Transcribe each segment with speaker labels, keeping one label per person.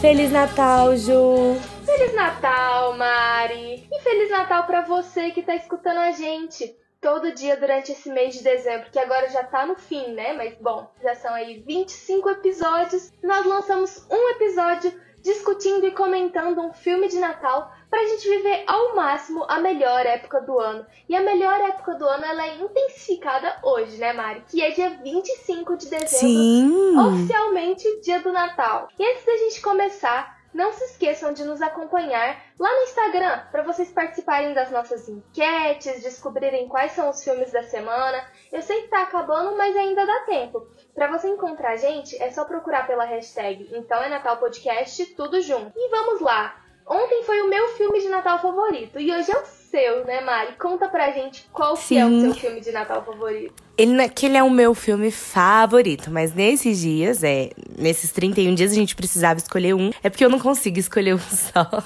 Speaker 1: Feliz Natal, Ju!
Speaker 2: Feliz Natal, Mari! E Feliz Natal para você que tá escutando a gente todo dia durante esse mês de dezembro, que agora já tá no fim, né? Mas bom, já são aí 25 episódios. Nós lançamos um episódio discutindo e comentando um filme de Natal para a gente viver ao máximo a melhor época do ano. E a melhor época do ano ela é intensificada hoje, né, Mari? Que é dia 25 de dezembro,
Speaker 1: Sim.
Speaker 2: oficialmente dia do Natal. E antes da gente começar, não se esqueçam de nos acompanhar lá no Instagram para vocês participarem das nossas enquetes, descobrirem quais são os filmes da semana. Eu sei que tá acabando, mas ainda dá tempo. Para você encontrar a gente, é só procurar pela hashtag Então é Natal Podcast, tudo junto. E vamos lá! Ontem foi o meu filme de Natal favorito e hoje é o seu, né, Mari? Conta pra gente qual que é o seu filme de Natal favorito.
Speaker 1: Ele, é que ele é o meu filme favorito, mas nesses dias, é, nesses 31 dias a gente precisava escolher um. É porque eu não consigo escolher um só.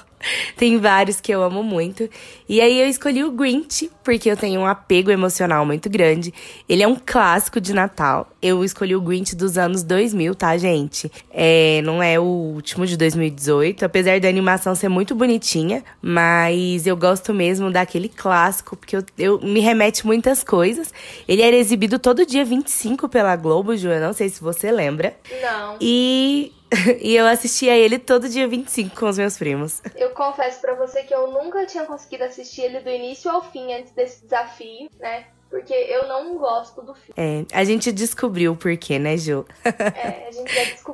Speaker 1: Tem vários que eu amo muito. E aí eu escolhi o Grinch, porque eu tenho um apego emocional muito grande. Ele é um clássico de Natal. Eu escolhi o Grinch dos anos 2000, tá, gente? É, não é o último de 2018, apesar da animação ser muito bonitinha, mas eu gosto mesmo daquele clássico, porque eu, eu me remete muitas coisas. Ele era exibido todo dia 25 pela Globo, Ju, eu não sei se você lembra.
Speaker 2: Não.
Speaker 1: E e eu assistia ele todo dia 25 com os meus primos.
Speaker 2: Eu confesso para você que eu nunca tinha conseguido assistir ele do início ao fim antes desse desafio, né? Porque eu não gosto do filme.
Speaker 1: É, a gente descobriu o porquê, né, Ju?
Speaker 2: é, a gente já descobriu.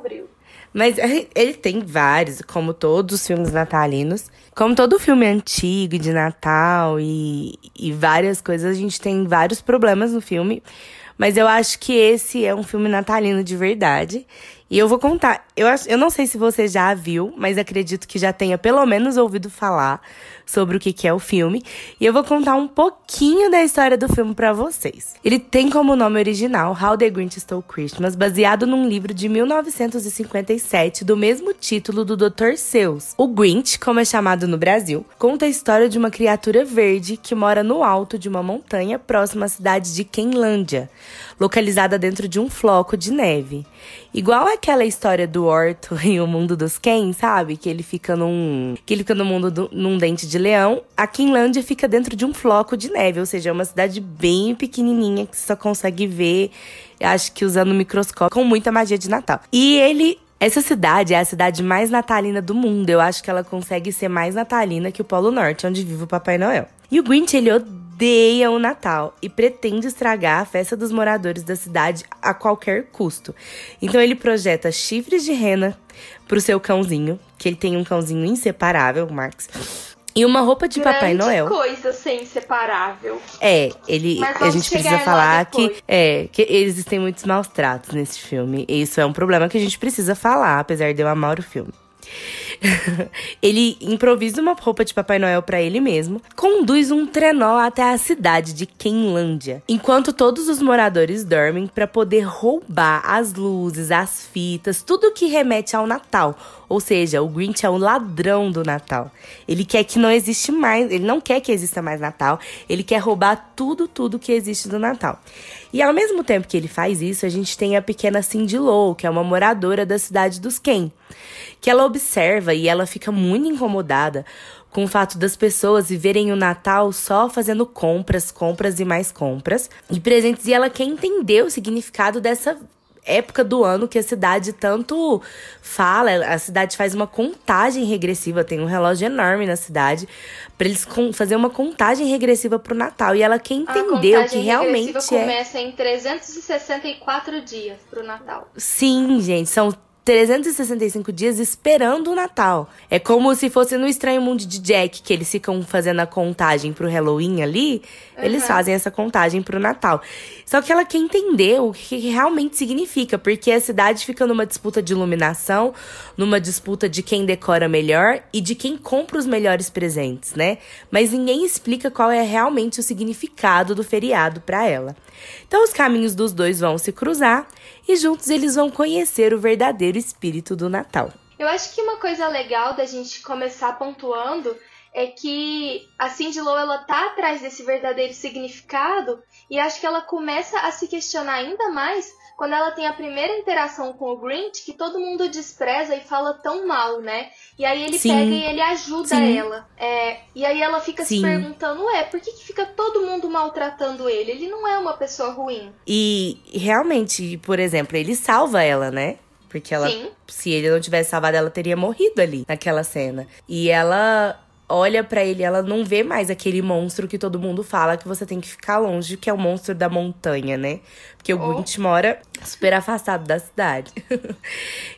Speaker 1: Mas ele tem vários, como todos os filmes natalinos. Como todo filme antigo de Natal e, e várias coisas, a gente tem vários problemas no filme. Mas eu acho que esse é um filme natalino de verdade. E eu vou contar. Eu, eu não sei se você já viu, mas acredito que já tenha pelo menos ouvido falar sobre o que, que é o filme. E eu vou contar um pouquinho da história do filme para vocês. Ele tem como nome original How the Grinch Stole Christmas, baseado num livro de 1957 do mesmo título do Dr. Seuss. O Grinch, como é chamado no Brasil, conta a história de uma criatura verde que mora no alto de uma montanha próxima à cidade de Kenlândia, localizada dentro de um floco de neve. Igual aquela história do Orto e o mundo dos Ken, sabe? Que ele fica num. Que ele fica no mundo do, num dente de leão. A Kinlândia fica dentro de um floco de neve, ou seja, é uma cidade bem pequenininha que só consegue ver, acho que usando o microscópio, com muita magia de Natal. E ele essa cidade é a cidade mais natalina do mundo. Eu acho que ela consegue ser mais natalina que o Polo Norte, onde vive o Papai Noel. E o Grinch, ele odeia o Natal e pretende estragar a festa dos moradores da cidade a qualquer custo. Então ele projeta chifres de rena pro seu cãozinho, que ele tem um cãozinho inseparável, Max. E uma roupa de
Speaker 2: Grande
Speaker 1: Papai Noel.
Speaker 2: coisa ser inseparável.
Speaker 1: É, ele, a gente precisa falar que é que existem muitos maus tratos nesse filme. E isso é um problema que a gente precisa falar, apesar de eu amar o filme. ele improvisa uma roupa de Papai Noel para ele mesmo, conduz um trenó até a cidade de Kenlândia, enquanto todos os moradores dormem para poder roubar as luzes, as fitas, tudo que remete ao Natal. Ou seja, o Grinch é o ladrão do Natal. Ele quer que não existe mais, ele não quer que exista mais Natal, ele quer roubar tudo, tudo que existe do Natal. E ao mesmo tempo que ele faz isso, a gente tem a pequena Cindy Lou, que é uma moradora da cidade dos Ken, que ela observa e ela fica muito incomodada com o fato das pessoas viverem o Natal só fazendo compras, compras e mais compras e presentes, e ela quer entender o significado dessa época do ano que a cidade tanto fala, a cidade faz uma contagem regressiva, tem um relógio enorme na cidade para eles fazer uma contagem regressiva pro Natal e ela entender o que realmente
Speaker 2: regressiva
Speaker 1: é.
Speaker 2: começa em 364 dias pro Natal.
Speaker 1: Sim, gente, são 365 dias esperando o Natal. É como se fosse no Estranho Mundo de Jack, que eles ficam fazendo a contagem pro Halloween ali, eles
Speaker 2: Uhum.
Speaker 1: fazem essa contagem pro Natal. Só que ela quer entender o que realmente significa, porque a cidade fica numa disputa de iluminação, numa disputa de quem decora melhor e de quem compra os melhores presentes, né? Mas ninguém explica qual é realmente o significado do feriado para ela. Então os caminhos dos dois vão se cruzar e juntos eles vão conhecer o verdadeiro espírito do Natal.
Speaker 2: Eu acho que uma coisa legal da gente começar pontuando é que a Cindy Lou ela tá atrás desse verdadeiro significado e acho que ela começa a se questionar ainda mais quando ela tem a primeira interação com o Grinch, que todo mundo despreza e fala tão mal, né? E aí ele
Speaker 1: Sim.
Speaker 2: pega e ele ajuda
Speaker 1: Sim.
Speaker 2: ela. É, e aí ela fica se
Speaker 1: Sim.
Speaker 2: perguntando, ué, por que, que fica todo mundo maltratando ele? Ele não é uma pessoa ruim.
Speaker 1: E realmente, por exemplo, ele salva ela, né? Porque ela,
Speaker 2: Sim.
Speaker 1: se ele não tivesse salvado, ela teria morrido ali naquela cena. E ela olha pra ele, ela não vê mais aquele monstro que todo mundo fala que você tem que ficar longe, que é o monstro da montanha, né? Porque o
Speaker 2: Oh.
Speaker 1: Grinch mora super afastado da cidade.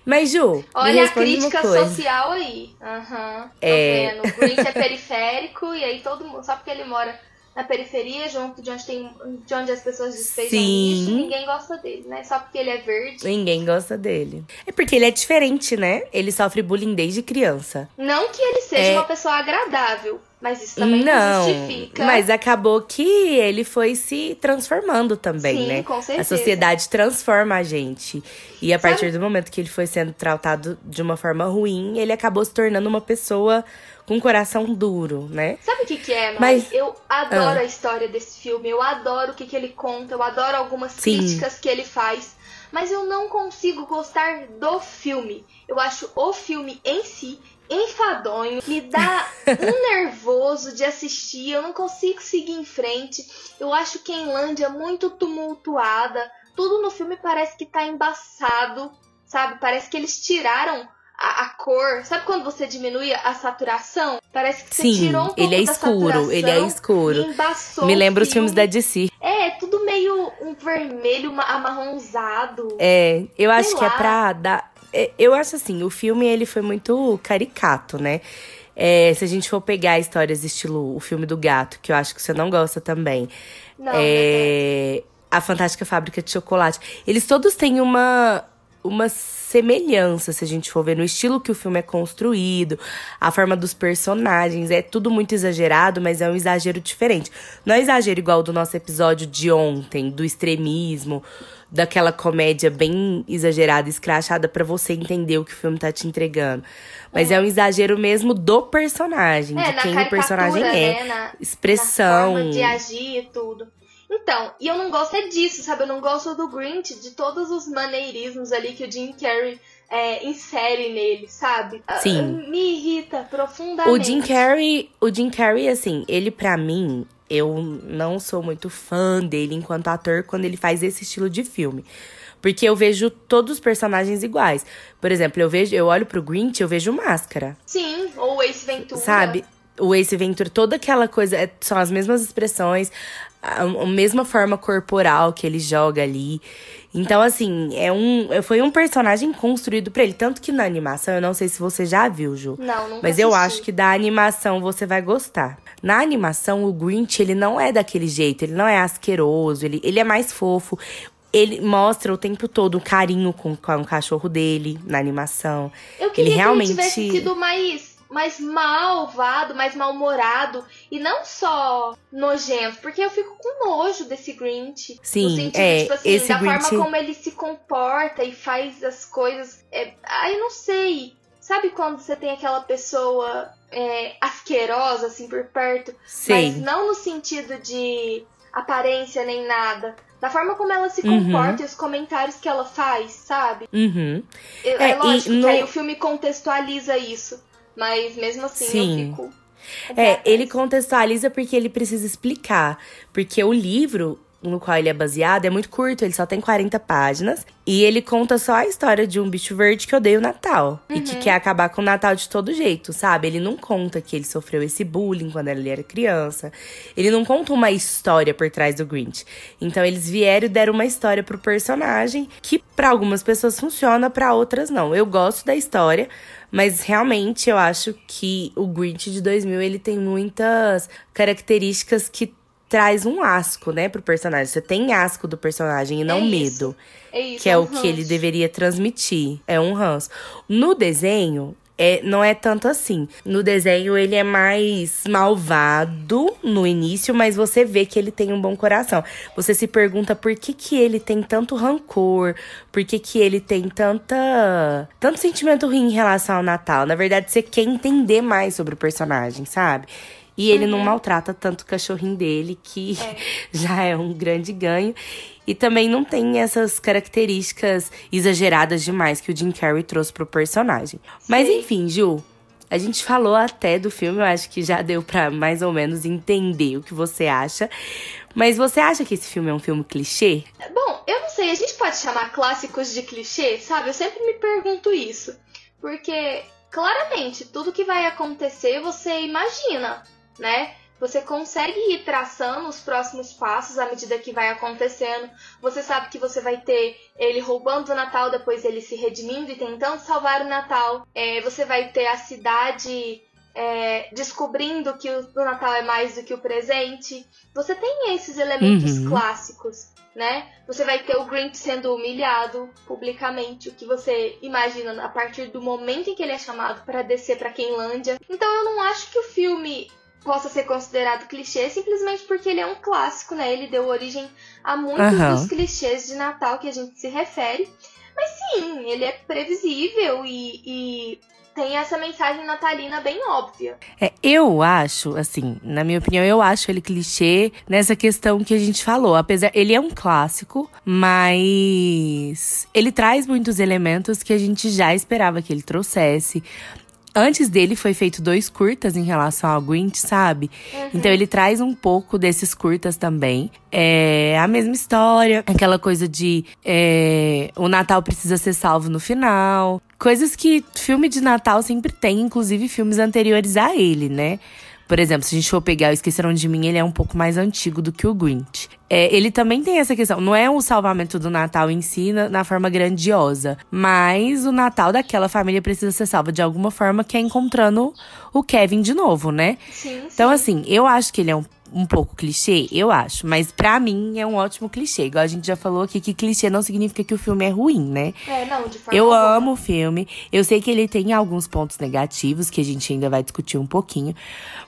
Speaker 1: Mas, Ju,
Speaker 2: Olha a crítica social aí. Aham. Tô
Speaker 1: É.
Speaker 2: vendo. O Grinch é periférico e aí todo mundo. Só porque ele mora na periferia, junto de onde tem. De onde as pessoas despejam
Speaker 1: Sim.
Speaker 2: lixo, ninguém gosta dele, né? Só porque ele é verde.
Speaker 1: Ninguém gosta dele. É porque ele é diferente, né? Ele sofre bullying desde criança.
Speaker 2: Não que ele seja
Speaker 1: É.
Speaker 2: uma pessoa agradável, mas isso também não,
Speaker 1: não,
Speaker 2: justifica.
Speaker 1: mas acabou que ele foi se transformando também,
Speaker 2: Sim,
Speaker 1: né?
Speaker 2: com certeza.
Speaker 1: A sociedade transforma a gente. E a
Speaker 2: Sabe-
Speaker 1: partir do momento que ele foi sendo tratado de uma forma ruim, ele acabou se tornando uma pessoa com um coração duro, né?
Speaker 2: Sabe o que, que é, Mari?
Speaker 1: Mas-
Speaker 2: Eu adoro
Speaker 1: Ah.
Speaker 2: a história desse filme, eu adoro o que, que ele conta, eu adoro algumas
Speaker 1: Sim.
Speaker 2: críticas que ele faz, mas eu não consigo gostar do filme. Eu acho o filme em si enfadonho, me dá um nervoso de assistir, eu não consigo seguir em frente. Eu acho que a Inlândia é muito tumultuada, tudo no filme parece que tá embaçado, sabe? Parece que eles tiraram a, a cor. Sabe quando você diminui a saturação? Parece que você
Speaker 1: Sim,
Speaker 2: tirou um pouco
Speaker 1: ele é escuro, ele é escuro. Me lembra os filmes
Speaker 2: filme.
Speaker 1: da DC.
Speaker 2: É, tudo meio um vermelho amarronzado.
Speaker 1: É, eu acho
Speaker 2: Sei
Speaker 1: que é
Speaker 2: lá.
Speaker 1: pra dar. É, Eu acho assim, o filme ele foi muito caricato, né? É, se a gente for pegar histórias estilo o filme do gato, que eu acho que você não gosta também.
Speaker 2: Não,
Speaker 1: é, a Fantástica Fábrica de Chocolate. Eles todos têm uma, uma semelhança, se a gente for ver, no estilo que o filme é construído, a forma dos personagens. É tudo muito exagerado, mas é um exagero diferente. Não é exagero igual do nosso episódio de ontem, do extremismo, daquela comédia bem exagerada, escrachada, pra você entender o que o filme tá te entregando. Mas é, um exagero mesmo do personagem,
Speaker 2: É,
Speaker 1: de quem o personagem é.
Speaker 2: né? Na,
Speaker 1: Expressão.
Speaker 2: na de agir e tudo. Então, e eu não gosto é disso, sabe? Eu não gosto do Grinch, de todos os maneirismos ali que o Jim Carrey é, insere nele, sabe? Ah,
Speaker 1: Sim.
Speaker 2: Me irrita profundamente.
Speaker 1: O Jim Carrey, o Jim Carrey, assim, ele pra mim, eu não sou muito fã dele enquanto ator quando ele faz esse estilo de filme. Porque eu vejo todos os personagens iguais. Por exemplo, eu vejo, eu olho pro Grinch, eu vejo máscara,
Speaker 2: Sim, ou o Ace Ventura.
Speaker 1: sabe? O Ace Ventura, toda aquela coisa, é- são as mesmas expressões, a, a mesma forma corporal que ele joga ali. Então, assim, é um, foi um personagem construído pra ele. Tanto que na animação, eu não sei se você já viu, Ju.
Speaker 2: Não, nunca
Speaker 1: Mas eu
Speaker 2: assisti.
Speaker 1: acho que da animação você vai gostar. Na animação, o Grinch, ele não é daquele jeito, ele não é asqueroso, ele, ele é mais fofo. Ele mostra o tempo todo o carinho com, com o cachorro dele na animação.
Speaker 2: Eu queria
Speaker 1: ele realmente-
Speaker 2: que ele tivesse sido mais, mais malvado, mais mal-humorado. E não só nojento, porque eu fico com nojo desse Grinch.
Speaker 1: Sim,
Speaker 2: no sentido,
Speaker 1: é,
Speaker 2: tipo assim,
Speaker 1: esse
Speaker 2: da
Speaker 1: Grinch-
Speaker 2: forma como ele se comporta e faz as coisas. É, ai, não sei. Sabe quando você tem aquela pessoa é, asquerosa, assim, por perto? Mas
Speaker 1: Sei.
Speaker 2: não no sentido de aparência nem nada. Da forma como ela se
Speaker 1: Uhum.
Speaker 2: comporta e os comentários que ela faz, sabe?
Speaker 1: Uhum. É,
Speaker 2: É, lógico
Speaker 1: e
Speaker 2: que
Speaker 1: no-
Speaker 2: aí o filme contextualiza isso. Mas mesmo assim
Speaker 1: Sim.
Speaker 2: eu fico.
Speaker 1: É, ele contextualiza porque ele precisa explicar. Porque o livro no qual ele é baseado é muito curto, ele só tem 40 páginas. E ele conta só a história de um bicho verde que odeia o Natal. E
Speaker 2: Uhum.
Speaker 1: que quer acabar com o Natal de todo jeito, sabe? Ele não conta que ele sofreu esse bullying quando ele era criança. Ele não conta uma história por trás do Grinch. Então eles vieram e deram uma história pro personagem que pra algumas pessoas funciona, pra outras não. Eu gosto da história, mas realmente eu acho que o Grinch de 2000 ele tem muitas características que traz um asco, né, pro personagem. Você tem asco do personagem e não
Speaker 2: É
Speaker 1: medo,
Speaker 2: É isso,
Speaker 1: que é
Speaker 2: um
Speaker 1: o que ele
Speaker 2: ranço.
Speaker 1: deveria transmitir. É um ranço. No desenho, é, não é tanto assim. No desenho, ele é mais malvado no início, mas você vê que ele tem um bom coração. Você se pergunta por que, que ele tem tanto rancor, por que, que ele tem tanta tanto sentimento ruim em relação ao Natal. Na verdade, você quer entender mais sobre o personagem, sabe? E ele uhum. não maltrata tanto o cachorrinho dele, que é. já é um grande ganho. E também não tem essas características exageradas demais que o Jim Carrey trouxe pro personagem. Mas enfim, Ju, a gente falou até do filme, eu acho que já deu para mais ou menos entender o que você acha. Mas você acha que esse filme é um filme clichê?
Speaker 2: Bom, eu não sei, a gente pode chamar clássicos de clichê, sabe? Eu sempre me pergunto isso. Porque, claramente, tudo que vai acontecer você imagina, né? Você consegue ir traçando os próximos passos à medida que vai acontecendo. Você sabe que você vai ter ele roubando o Natal, depois ele se redimindo e tentando salvar o Natal. É, você vai ter a cidade é, descobrindo que o, o, Natal é mais do que o presente. Você tem esses elementos uhum. clássicos, né? Você vai ter o Grinch sendo humilhado publicamente, o que você imagina a partir do momento em que ele é chamado para descer para Quenlândia. Então eu não acho que o filme possa ser considerado clichê simplesmente porque ele é um clássico, né? Ele deu origem a muitos uhum. dos clichês de Natal que a gente se refere. Mas sim, ele é previsível e, e tem essa mensagem natalina bem óbvia.
Speaker 1: É, eu acho, assim, na minha opinião, eu acho ele clichê nessa questão que a gente falou. Apesar, ele é um clássico, mas ele traz muitos elementos que a gente já esperava que ele trouxesse. Antes dele foi feito dois curtas em relação ao Grinch, sabe? Uhum. Então ele traz um pouco desses curtas também. É a mesma história, aquela coisa de é, o Natal precisa ser salvo no final. Coisas que filme de Natal sempre tem, inclusive filmes anteriores a ele, né? Por exemplo, se a gente for pegar o Esqueceram de Mim, ele é um pouco mais antigo do que o Grinch. É, ele também tem essa questão, não é o salvamento do Natal em si na, na, forma grandiosa, mas o Natal daquela família precisa ser salvo de alguma forma, que é encontrando o Kevin de novo, né?
Speaker 2: Sim, sim.
Speaker 1: Então, assim, eu acho que ele é um um pouco clichê, eu acho. Mas para mim é um ótimo clichê. Igual a gente já falou aqui que clichê não significa que o filme é ruim, né?
Speaker 2: É, não, de forma
Speaker 1: Eu amo o filme. Eu sei que ele tem alguns pontos negativos que a gente ainda vai discutir um pouquinho.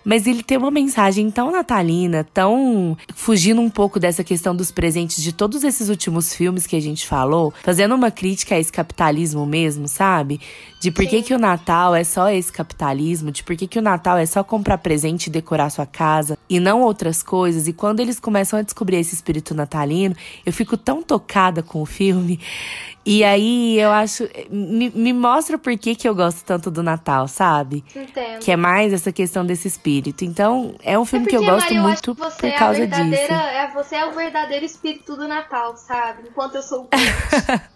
Speaker 1: Mas ele tem uma mensagem tão natalina, tão fugindo um pouco dessa questão dos presentes de todos esses últimos filmes que a gente falou, fazendo uma crítica a esse capitalismo mesmo, sabe? De por que, que o Natal é só esse capitalismo, de por que, que o Natal é só comprar presente e decorar sua casa e não outras coisas. E quando eles começam a descobrir esse espírito natalino, eu fico tão tocada com o filme. E aí eu acho. Me, me mostra por que, que eu gosto tanto do Natal, sabe?
Speaker 2: Entendo.
Speaker 1: Que é mais essa questão desse espírito. então, é um filme é porque, que eu gosto
Speaker 2: Maria,
Speaker 1: muito
Speaker 2: eu
Speaker 1: por causa disso.
Speaker 2: É, você é o verdadeiro espírito do Natal, sabe? Enquanto eu sou o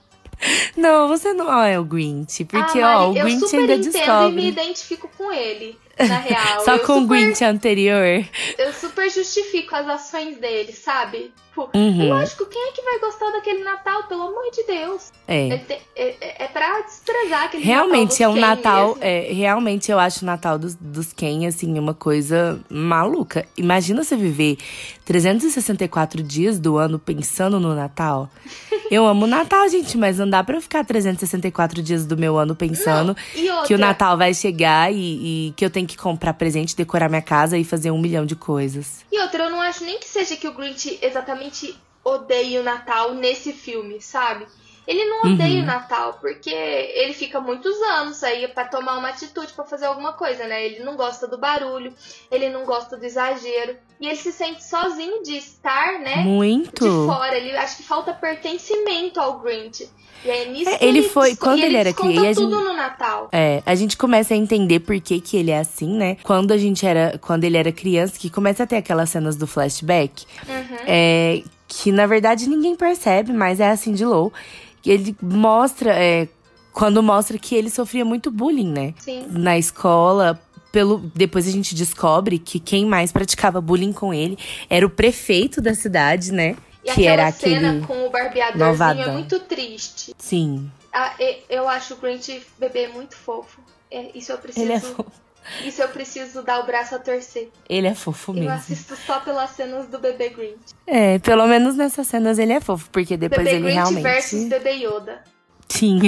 Speaker 1: Não, você não é o Grinch. Porque,
Speaker 2: ah,
Speaker 1: ó, o Grinch ainda descobre.
Speaker 2: e me identifico com ele, na real.
Speaker 1: Só
Speaker 2: eu
Speaker 1: com super, o Grinch anterior.
Speaker 2: Eu super justifico as ações dele, sabe?
Speaker 1: Tipo, uhum.
Speaker 2: lógico, quem é que vai gostar daquele Natal? Pelo amor de Deus.
Speaker 1: É.
Speaker 2: É, é, é pra desprezar aquele
Speaker 1: realmente
Speaker 2: Natal. Realmente, é
Speaker 1: um Natal. É, realmente, eu acho o Natal dos, dos Ken, assim, uma coisa maluca. Imagina você viver 364 dias do ano pensando no Natal. Eu amo o Natal, gente, mas não dá pra eu ficar 364 dias do meu ano pensando que o Natal vai chegar e, e, que eu tenho que comprar presente, decorar minha casa e fazer um milhão de coisas.
Speaker 2: E outra, eu não acho nem que seja que o Grinch exatamente odeie o Natal nesse filme, sabe? Ele não odeia uhum. o Natal, porque ele fica muitos anos aí para tomar uma atitude, para fazer alguma coisa, né? Ele não gosta do barulho, ele não gosta do exagero. E ele se sente sozinho de estar, né?
Speaker 1: Muito.
Speaker 2: De fora. Ele acha que falta pertencimento ao Grinch. E é nisso
Speaker 1: é,
Speaker 2: que
Speaker 1: ele, ele foi quando ele, ele era
Speaker 2: criança. tudo no Natal.
Speaker 1: É, a gente começa a entender por que, que ele é assim, né? Quando a gente era, quando ele era criança, que começa a ter aquelas cenas do flashback,
Speaker 2: uhum.
Speaker 1: é, que na verdade ninguém percebe, mas é assim de low ele mostra, é, quando mostra que ele sofria muito bullying, né?
Speaker 2: Sim.
Speaker 1: Na escola, pelo depois a gente descobre que quem mais praticava bullying com ele era o prefeito da cidade, né?
Speaker 2: E
Speaker 1: que era
Speaker 2: cena
Speaker 1: aquele
Speaker 2: com o barbeadorzinho malvadão. é muito triste.
Speaker 1: Sim.
Speaker 2: Ah, eu acho o Grinch bebê muito fofo. É, isso eu preciso.
Speaker 1: Ele é fofo.
Speaker 2: Isso eu preciso dar o braço a torcer.
Speaker 1: Ele é fofo mesmo.
Speaker 2: Eu assisto só pelas cenas do bebê Grinch.
Speaker 1: É, pelo menos nessas cenas ele é fofo, porque depois
Speaker 2: bebê
Speaker 1: ele
Speaker 2: Grinch
Speaker 1: realmente.
Speaker 2: versus bebê Yoda.
Speaker 1: Sim.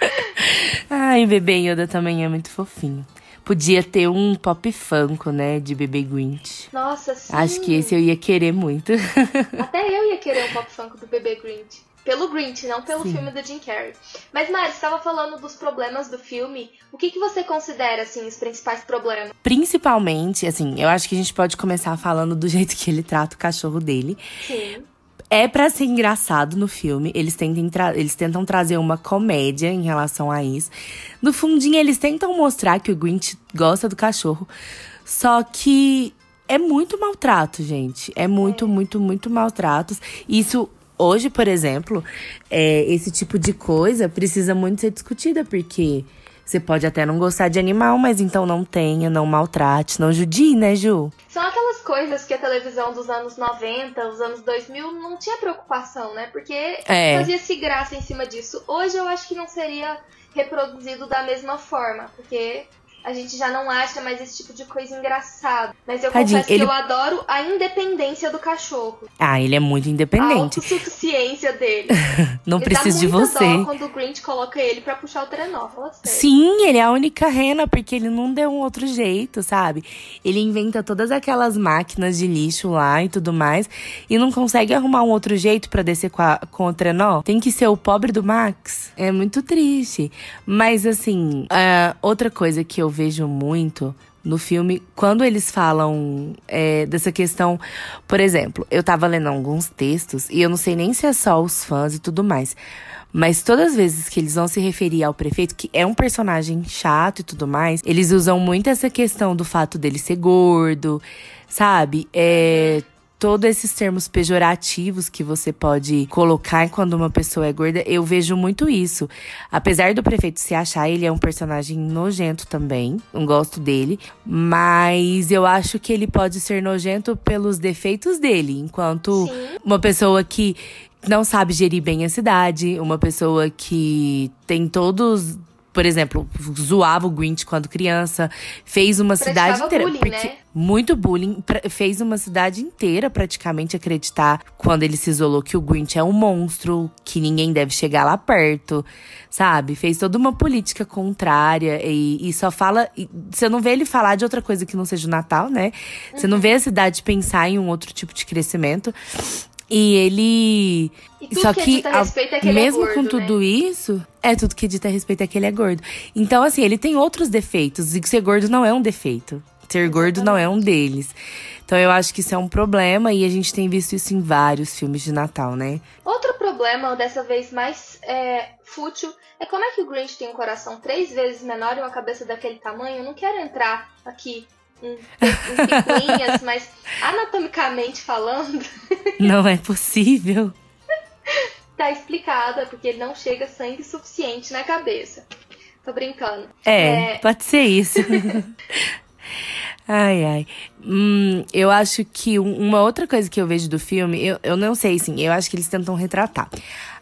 Speaker 1: Ai, bebê Yoda também é muito fofinho. Podia ter um pop funko, né, de bebê Grinch.
Speaker 2: Nossa, sim.
Speaker 1: Acho que esse eu ia querer muito.
Speaker 2: Até eu ia querer um pop funko do bebê Grinch. Pelo Grinch, não pelo Sim. filme do Jim Carrey. Mas, Mari, você estava falando dos problemas do filme. O que, que você considera, assim, os principais problemas?
Speaker 1: Principalmente, assim, eu acho que a gente pode começar falando do jeito que ele trata o cachorro dele.
Speaker 2: Sim.
Speaker 1: É para ser engraçado no filme. Eles, tentam eles tentam trazer uma comédia em relação a isso. No fundinho, eles tentam mostrar que o Grinch gosta do cachorro. Só que é muito maltrato, gente. É muito, é. muito, muito maltrato. Isso hoje, por exemplo, é, esse tipo de coisa precisa muito ser discutida, porque você pode até não gostar de animal, mas então não tenha, não maltrate, não judie, né, Ju?
Speaker 2: São aquelas coisas que a televisão dos anos 90, os anos 2000 não tinha preocupação, né? Porque é. fazia-se graça em cima disso. Hoje eu acho que não seria reproduzido da mesma forma, porque a gente já não acha mais esse tipo de coisa engraçado. Mas eu Tadinho, confesso ele... que eu adoro a independência do cachorro.
Speaker 1: Ah, ele é muito independente. A
Speaker 2: autossuficiência dele.
Speaker 1: não precisa de você.
Speaker 2: Dó quando o Grinch coloca ele para puxar o trenó. Fala
Speaker 1: Sim, ele é a única rena, porque ele não deu um outro jeito, sabe? Ele inventa todas aquelas máquinas de lixo lá e tudo mais. E não consegue arrumar um outro jeito para descer com, a, com o trenó. Tem que ser o pobre do Max. É muito triste. Mas assim, uh, outra coisa que eu vejo muito no filme, quando eles falam é, dessa questão, por exemplo, eu tava lendo alguns textos e eu não sei nem se é só os fãs e tudo mais, mas todas as vezes que eles vão se referir ao prefeito, que é um personagem chato e tudo mais, eles usam muito essa questão do fato dele ser gordo, sabe? É, todos esses termos pejorativos que você pode colocar quando uma pessoa é gorda, eu vejo muito isso. Apesar do prefeito se achar, ele é um personagem nojento também, não gosto dele, mas eu acho que ele pode ser nojento pelos defeitos dele, enquanto Sim. uma pessoa que não sabe gerir bem a cidade, uma pessoa que tem todos por exemplo, zoava o Grinch quando criança, fez uma cidade inteira.
Speaker 2: Bullying, né?
Speaker 1: Muito bullying, fez uma cidade inteira praticamente acreditar quando ele se isolou que o Grinch é um monstro, que ninguém deve chegar lá perto, sabe? Fez toda uma política contrária e, e só fala. E, você não vê ele falar de outra coisa que não seja o Natal, né? Você não vê a cidade pensar em um outro tipo de crescimento. E ele.
Speaker 2: E Só que, que é que
Speaker 1: mesmo
Speaker 2: é gordo,
Speaker 1: com tudo
Speaker 2: né?
Speaker 1: isso, é tudo que dita a respeito é que ele é gordo. Então, assim, ele tem outros defeitos. E ser gordo não é um defeito. Ser gordo não é um deles. Então eu acho que isso é um problema e a gente tem visto isso em vários filmes de Natal, né?
Speaker 2: Outro problema, dessa vez mais é, fútil, é como é que o Grinch tem um coração três vezes menor e uma cabeça daquele tamanho. Eu não quero entrar aqui picuinhas, mas anatomicamente falando.
Speaker 1: Não é possível.
Speaker 2: tá explicado, é porque ele não chega sangue suficiente na cabeça. Tô brincando.
Speaker 1: É, é... pode ser isso. Ai, ai. Hum, eu acho que uma outra coisa que eu vejo do filme, eu, eu não sei, sim, eu acho que eles tentam retratar.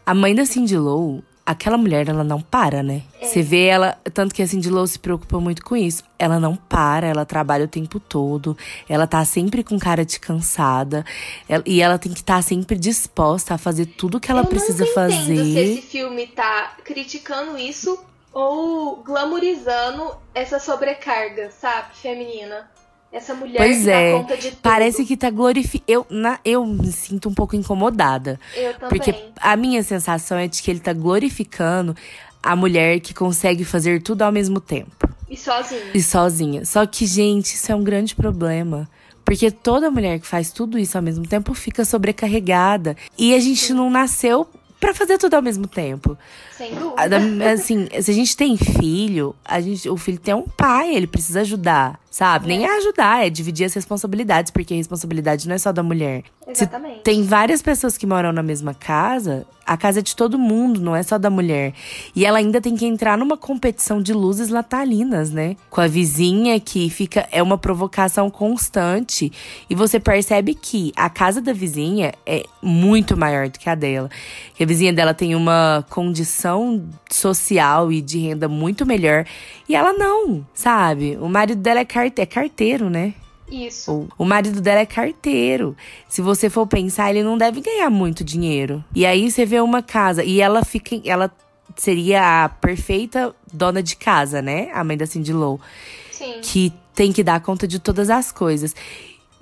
Speaker 1: A mãe da Cindy Lou aquela mulher, ela não para, né? É. Você vê ela, tanto que a Cindy Lou se preocupa muito com isso. Ela não para, ela trabalha o tempo todo, ela tá sempre com cara de cansada, ela, e ela tem que estar tá sempre disposta a fazer tudo que ela
Speaker 2: Eu
Speaker 1: precisa fazer.
Speaker 2: se esse filme tá criticando isso ou glamorizando essa sobrecarga, sabe, feminina. Essa mulher
Speaker 1: pois
Speaker 2: que
Speaker 1: é,
Speaker 2: dá conta de tudo.
Speaker 1: Parece que tá glorificando. Eu, na, eu me sinto um pouco incomodada.
Speaker 2: Eu também.
Speaker 1: Porque a minha sensação é de que ele tá glorificando a mulher que consegue fazer tudo ao mesmo tempo.
Speaker 2: E sozinha.
Speaker 1: E sozinha. Só que, gente, isso é um grande problema. Porque toda mulher que faz tudo isso ao mesmo tempo fica sobrecarregada. E a gente Sim. não nasceu para fazer tudo ao mesmo tempo.
Speaker 2: Sem dúvida.
Speaker 1: Assim, se a gente tem filho, a gente, o filho tem um pai, ele precisa ajudar, sabe? É. Nem é ajudar, é dividir as responsabilidades, porque a responsabilidade não é só da mulher.
Speaker 2: Exatamente.
Speaker 1: Se tem várias pessoas que moram na mesma casa, a casa é de todo mundo, não é só da mulher. E ela ainda tem que entrar numa competição de luzes latalinas, né? Com a vizinha que fica. É uma provocação constante. E você percebe que a casa da vizinha é muito maior do que a dela. Que a vizinha dela tem uma condição social e de renda muito melhor. E ela não, sabe? O marido dela é, carte é carteiro, né?
Speaker 2: Isso.
Speaker 1: O, marido dela é carteiro. Se você for pensar, ele não deve ganhar muito dinheiro. E aí você vê uma casa e ela fica. Ela seria a perfeita dona de casa, né? A mãe da Cindy Lou.
Speaker 2: Sim.
Speaker 1: Que tem que dar conta de todas as coisas.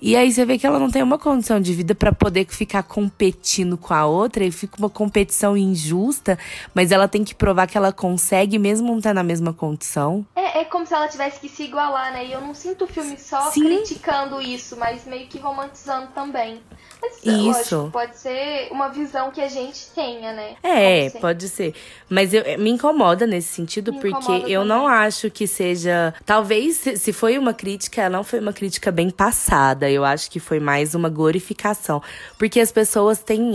Speaker 1: E aí você vê que ela não tem uma condição de vida para poder ficar competindo com a outra e fica uma competição injusta, mas ela tem que provar que ela consegue mesmo não estar tá na mesma condição.
Speaker 2: É, é como se ela tivesse que se igualar, né? E eu não sinto o filme só Sim. criticando isso, mas meio que romantizando também. Isso. Lógico, pode ser uma visão que a gente tenha, né?
Speaker 1: É, pode ser. Pode ser. Mas eu, me incomoda nesse sentido, me porque eu também. não acho que seja. Talvez, se foi uma crítica, ela não foi uma crítica bem passada. Eu acho que foi mais uma glorificação. Porque as pessoas têm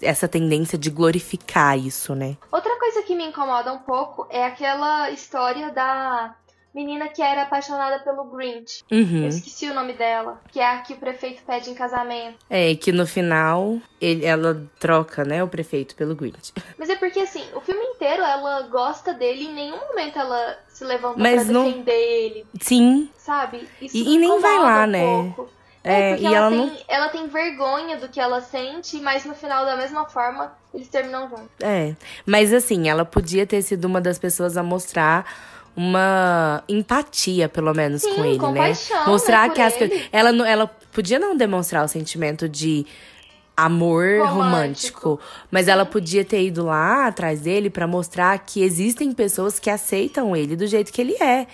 Speaker 1: essa tendência de glorificar isso, né?
Speaker 2: Outra coisa que me incomoda um pouco é aquela história da menina que era apaixonada pelo Grinch. Uhum. Eu esqueci o nome dela. Que é a que o prefeito pede em casamento.
Speaker 1: É, que no final ele, ela troca, né, o prefeito pelo Grinch.
Speaker 2: Mas é porque, assim, o filme inteiro ela gosta dele em nenhum momento ela se levanta Mas pra não... defender ele.
Speaker 1: Sim.
Speaker 2: Sabe? Isso
Speaker 1: e, e nem vai lá, um né?
Speaker 2: Pouco. É, é, porque ela, ela, tem, não... ela tem vergonha do que ela sente, mas no final, da mesma forma, eles terminam juntos.
Speaker 1: É. Mas assim, ela podia ter sido uma das pessoas a mostrar uma empatia, pelo menos,
Speaker 2: Sim,
Speaker 1: com ele,
Speaker 2: né?
Speaker 1: Mostrar
Speaker 2: né,
Speaker 1: que as coisas. Ela, ela podia não demonstrar o sentimento de amor romântico, romântico mas ela podia ter ido lá atrás dele para mostrar que existem pessoas que aceitam ele do jeito que ele é.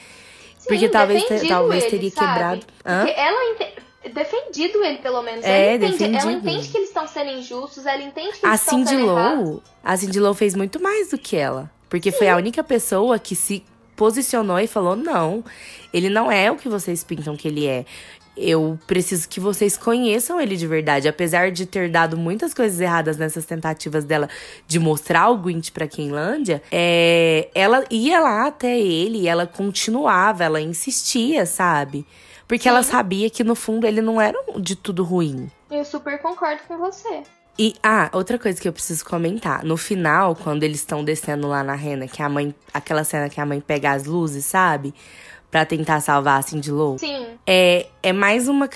Speaker 2: Sim,
Speaker 1: Porque talvez, talvez
Speaker 2: ele,
Speaker 1: teria
Speaker 2: sabe?
Speaker 1: quebrado.
Speaker 2: Hã? Porque ela ente... defendido ele, pelo menos. É, ela, entende, ela entende que eles estão sendo injustos, ela entende que eles a estão Cindy sendo errados.
Speaker 1: A Cindy Lou fez muito mais do que ela. Porque Sim. foi a única pessoa que se posicionou e falou: não, ele não é o que vocês pintam que ele é. Eu preciso que vocês conheçam ele de verdade. Apesar de ter dado muitas coisas erradas nessas tentativas dela de mostrar o Gwent pra Quinlândia, é, ela ia lá até ele e ela continuava, ela insistia, sabe? Porque Sim. ela sabia que no fundo ele não era de tudo ruim.
Speaker 2: Eu super concordo com você.
Speaker 1: E, ah, outra coisa que eu preciso comentar. No final, quando eles estão descendo lá na rena, que a mãe. Aquela cena que a mãe pega as luzes, sabe? Pra tentar salvar a Cindy Lou.
Speaker 2: Sim.
Speaker 1: É, é mais uma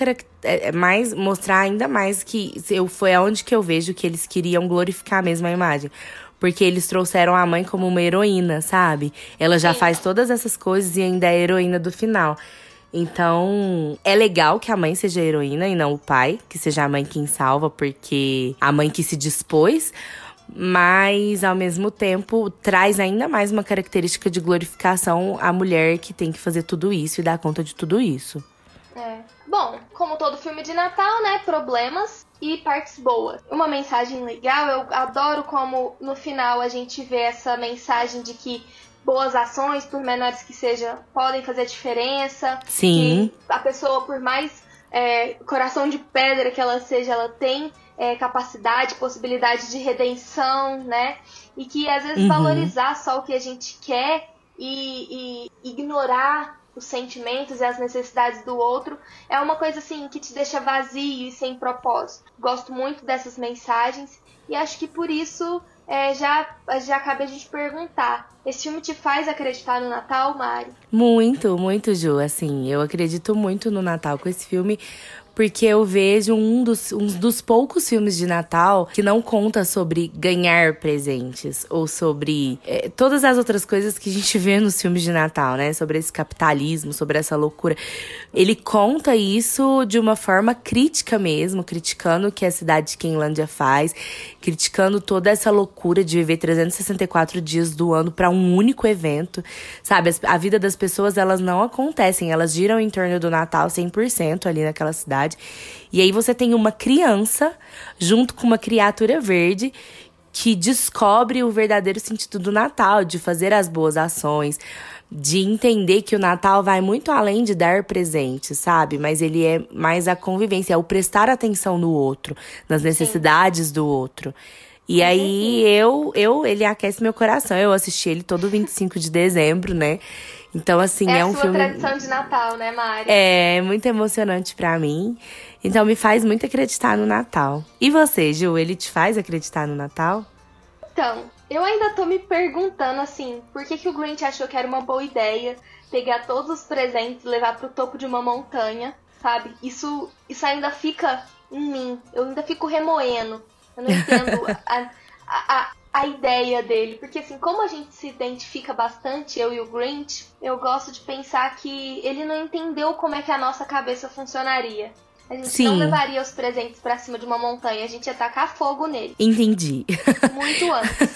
Speaker 1: é, é mais mostrar ainda mais que eu, foi aonde que eu vejo que eles queriam glorificar mesmo a imagem. Porque eles trouxeram a mãe como uma heroína, sabe? Ela já Sim. faz todas essas coisas e ainda é heroína do final. Então, é legal que a mãe seja a heroína e não o pai, que seja a mãe quem salva, porque a mãe que se dispôs, mas ao mesmo tempo traz ainda mais uma característica de glorificação à mulher que tem que fazer tudo isso e dar conta de tudo isso.
Speaker 2: É. Bom, como todo filme de Natal, né? Problemas e partes boas. Uma mensagem legal, eu adoro como no final a gente vê essa mensagem de que boas ações, por menores que sejam, podem fazer diferença.
Speaker 1: Sim.
Speaker 2: Que a pessoa, por mais é, coração de pedra que ela seja, ela tem é, capacidade, possibilidade de redenção, né? E que às vezes uhum. valorizar só o que a gente quer e, e ignorar os sentimentos e as necessidades do outro é uma coisa assim que te deixa vazio e sem propósito. Gosto muito dessas mensagens e acho que por isso é, já, já cabe a gente perguntar: esse filme te faz acreditar no Natal, Mari?
Speaker 1: Muito, muito, Ju. Assim, eu acredito muito no Natal com esse filme, porque eu vejo um dos, um dos poucos filmes de Natal que não conta sobre ganhar presentes ou sobre é, todas as outras coisas que a gente vê nos filmes de Natal, né? Sobre esse capitalismo, sobre essa loucura. Ele conta isso de uma forma crítica mesmo, criticando o que a cidade de Quinlândia faz, criticando toda essa loucura de viver 364 dias do ano para um único evento, sabe? A vida das pessoas, elas não acontecem, elas giram em torno do Natal 100% ali naquela cidade verdade. E aí você tem uma criança junto com uma criatura verde que descobre o verdadeiro sentido do Natal, de fazer as boas ações, de entender que o Natal vai muito além de dar presentes, sabe? Mas ele é mais a convivência, é o prestar atenção no outro, nas necessidades Sim. do outro. E aí eu, eu, ele aquece meu coração. Eu assisti ele todo 25 de dezembro, né? Então, assim,
Speaker 2: é,
Speaker 1: é um filme.
Speaker 2: É a tradição de Natal, né, Mari?
Speaker 1: É, muito emocionante para mim. Então, me faz muito acreditar no Natal. E você, Ju, ele te faz acreditar no Natal?
Speaker 2: Então, eu ainda tô me perguntando, assim, por que, que o Grinch achou que era uma boa ideia pegar todos os presentes e levar pro topo de uma montanha, sabe? Isso, isso ainda fica em mim. Eu ainda fico remoendo. Eu não entendo a, a, a ideia dele. Porque assim, como a gente se identifica bastante, eu e o Grinch, eu gosto de pensar que ele não entendeu como é que a nossa cabeça funcionaria. A gente
Speaker 1: Sim.
Speaker 2: não levaria os presentes pra cima de uma montanha, a gente ia tacar fogo nele.
Speaker 1: Entendi.
Speaker 2: Muito antes.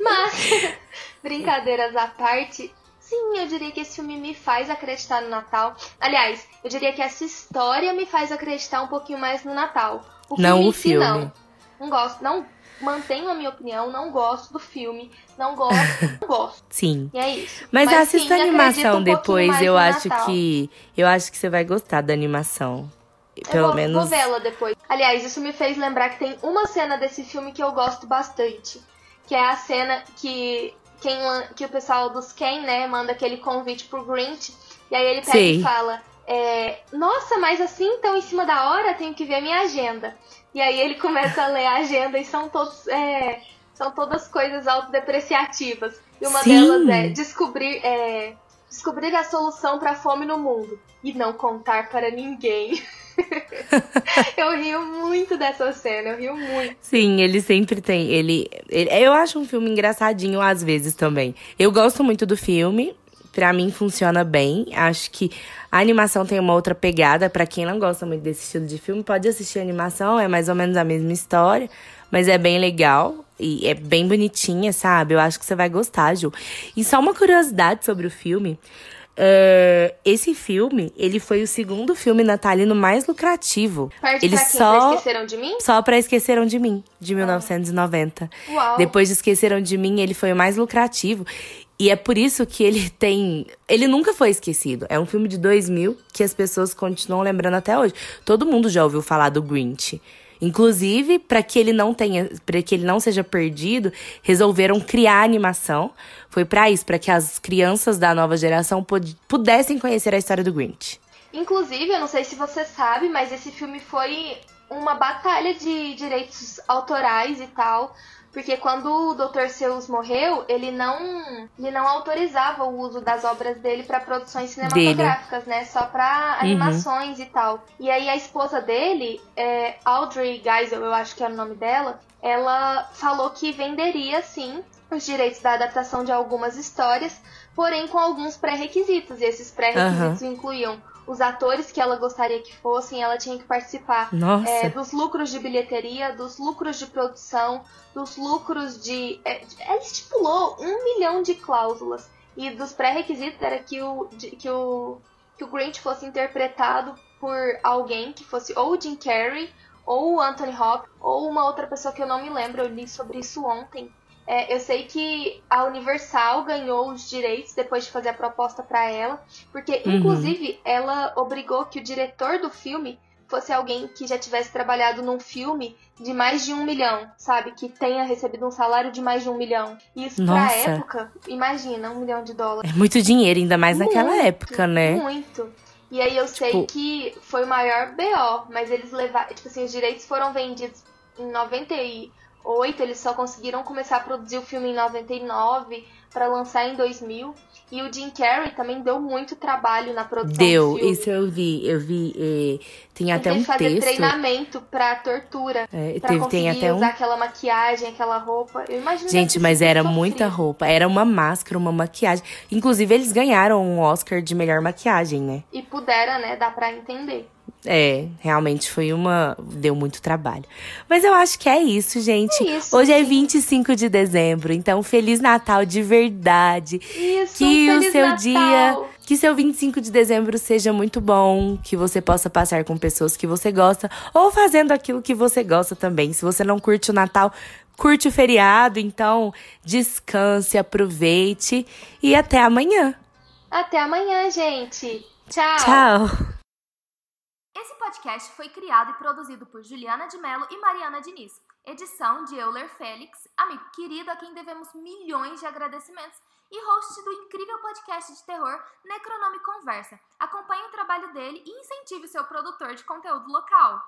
Speaker 2: Mas, brincadeiras à parte, sim, eu diria que esse filme me faz acreditar no Natal. Aliás, eu diria que essa história me faz acreditar um pouquinho mais no Natal. O
Speaker 1: Não
Speaker 2: filme
Speaker 1: o filme.
Speaker 2: não. Não gosto, não mantenho a minha opinião, não gosto do filme, não gosto, não gosto.
Speaker 1: Sim.
Speaker 2: E é isso.
Speaker 1: Mas,
Speaker 2: sim,
Speaker 1: assista a animação
Speaker 2: um
Speaker 1: depois, eu acho
Speaker 2: Natal.
Speaker 1: que. Eu acho que você vai gostar da animação. Pelo
Speaker 2: eu vou,
Speaker 1: menos.
Speaker 2: vou vê-la depois. Aliás, isso me fez lembrar que tem uma cena desse filme que eu gosto bastante. Que é a cena que, quem, que o pessoal dos Ken, né, manda aquele convite pro Grinch. E aí ele pega
Speaker 1: Sei.
Speaker 2: e fala: é, Nossa, mas assim tão em cima da hora, tenho que ver minha agenda. E aí ele começa a ler a agenda e são todos. é, são todas coisas autodepreciativas. E uma
Speaker 1: Sim.
Speaker 2: delas é descobrir. é, Descobrir a solução pra fome no mundo e não contar para ninguém. eu rio muito dessa cena, eu rio muito.
Speaker 1: Sim, ele sempre tem. Ele, ele- eu acho um filme engraçadinho às vezes também. Eu gosto muito do filme. Pra mim funciona bem. Acho que a animação tem uma outra pegada. Pra quem não gosta muito desse estilo de filme, pode assistir a animação. É mais ou menos a mesma história, mas é bem legal e é bem bonitinha, sabe? Eu acho que você vai gostar, Ju. E só uma curiosidade sobre o filme. é, esse filme, ele foi o segundo filme natalino mais lucrativo.
Speaker 2: Parte
Speaker 1: Ele
Speaker 2: pra quem
Speaker 1: só
Speaker 2: esqueceram de mim?
Speaker 1: só pra Esqueceram de Mim, de 1990.
Speaker 2: Uau.
Speaker 1: Depois de Esqueceram de Mim, ele foi o mais lucrativo. E é por isso que ele tem. Ele nunca foi esquecido. É um filme de 2000 que as pessoas continuam lembrando até hoje. Todo mundo já ouviu falar do Grinch. Inclusive, para que ele não tenha, para que ele não seja perdido, resolveram criar animação. Foi pra isso, para que as crianças da nova geração pudessem conhecer a história do Grinch.
Speaker 2: Inclusive, eu não sei se você sabe, mas esse filme foi uma batalha de direitos autorais e tal. Porque quando o Dr. Seuss morreu, ele não, ele não autorizava o uso das obras dele para produções cinematográficas, né? Só para animações e tal. E aí a esposa dele, é, Audrey Geisel, eu acho que era o nome dela, ela falou que venderia sim os direitos da adaptação de algumas histórias, porém com alguns pré-requisitos. E esses pré-requisitos incluíam os atores que ela gostaria que fossem, ela tinha que participar é, dos lucros de bilheteria, dos lucros de produção, dos lucros de. É, ela estipulou um milhão de cláusulas. E dos pré-requisitos era que o, de- que, o, que o Grinch fosse interpretado por alguém que fosse ou o Jim Carrey, ou o Anthony Hopkins, ou uma outra pessoa que eu não me lembro, eu li sobre isso ontem. É, eu sei que a Universal ganhou os direitos depois de fazer a proposta pra ela, porque
Speaker 1: Uhum.
Speaker 2: inclusive ela obrigou que o diretor do filme fosse alguém que já tivesse trabalhado num filme de mais de um milhão, sabe? Que tenha recebido um salário de mais de um milhão. E isso pra
Speaker 1: Nossa.
Speaker 2: época, imagina, um milhão de dólares.
Speaker 1: É muito dinheiro, ainda mais naquela
Speaker 2: Muito,
Speaker 1: época, né?
Speaker 2: Muito. E aí eu sei
Speaker 1: Tipo-
Speaker 2: que foi o maior BO, mas eles levaram. Tipo assim, os direitos foram vendidos em 98, eles só conseguiram começar a produzir o filme em 99 pra lançar em 2000. E o Jim Carrey também deu muito trabalho na produção
Speaker 1: Deu, isso eu vi. Eu vi. tem até um
Speaker 2: fazer
Speaker 1: texto.
Speaker 2: treinamento pra tortura.
Speaker 1: é,
Speaker 2: Pra
Speaker 1: teve,
Speaker 2: conseguir
Speaker 1: tem até um.
Speaker 2: usar aquela maquiagem, aquela roupa. Eu imagino
Speaker 1: Gente, mas era muita roupa. Era uma máscara, uma maquiagem. Inclusive, eles ganharam um Oscar de melhor maquiagem, né?
Speaker 2: E pudera, né? Dá pra entender.
Speaker 1: É, realmente foi uma. Deu muito trabalho. Mas eu acho que é isso, gente.
Speaker 2: É isso,
Speaker 1: Hoje é
Speaker 2: gente.
Speaker 1: 25 de dezembro, então Feliz Natal de verdade.
Speaker 2: Isso,
Speaker 1: Que
Speaker 2: um
Speaker 1: o seu
Speaker 2: Natal.
Speaker 1: dia, que seu 25 de dezembro seja muito bom, que você possa passar com pessoas que você gosta ou fazendo aquilo que você gosta também. Se você não curte o Natal, curte o feriado, então descanse, aproveite e até amanhã.
Speaker 2: Até amanhã, gente. Tchau.
Speaker 1: Tchau.
Speaker 3: Esse podcast foi criado e produzido por Juliana de Mello e Mariana Diniz. Edição de Euler Félix, amigo querido a quem devemos milhões de agradecimentos e host do incrível podcast de terror Necronome Conversa. Acompanhe o trabalho dele e incentive o seu produtor de conteúdo local.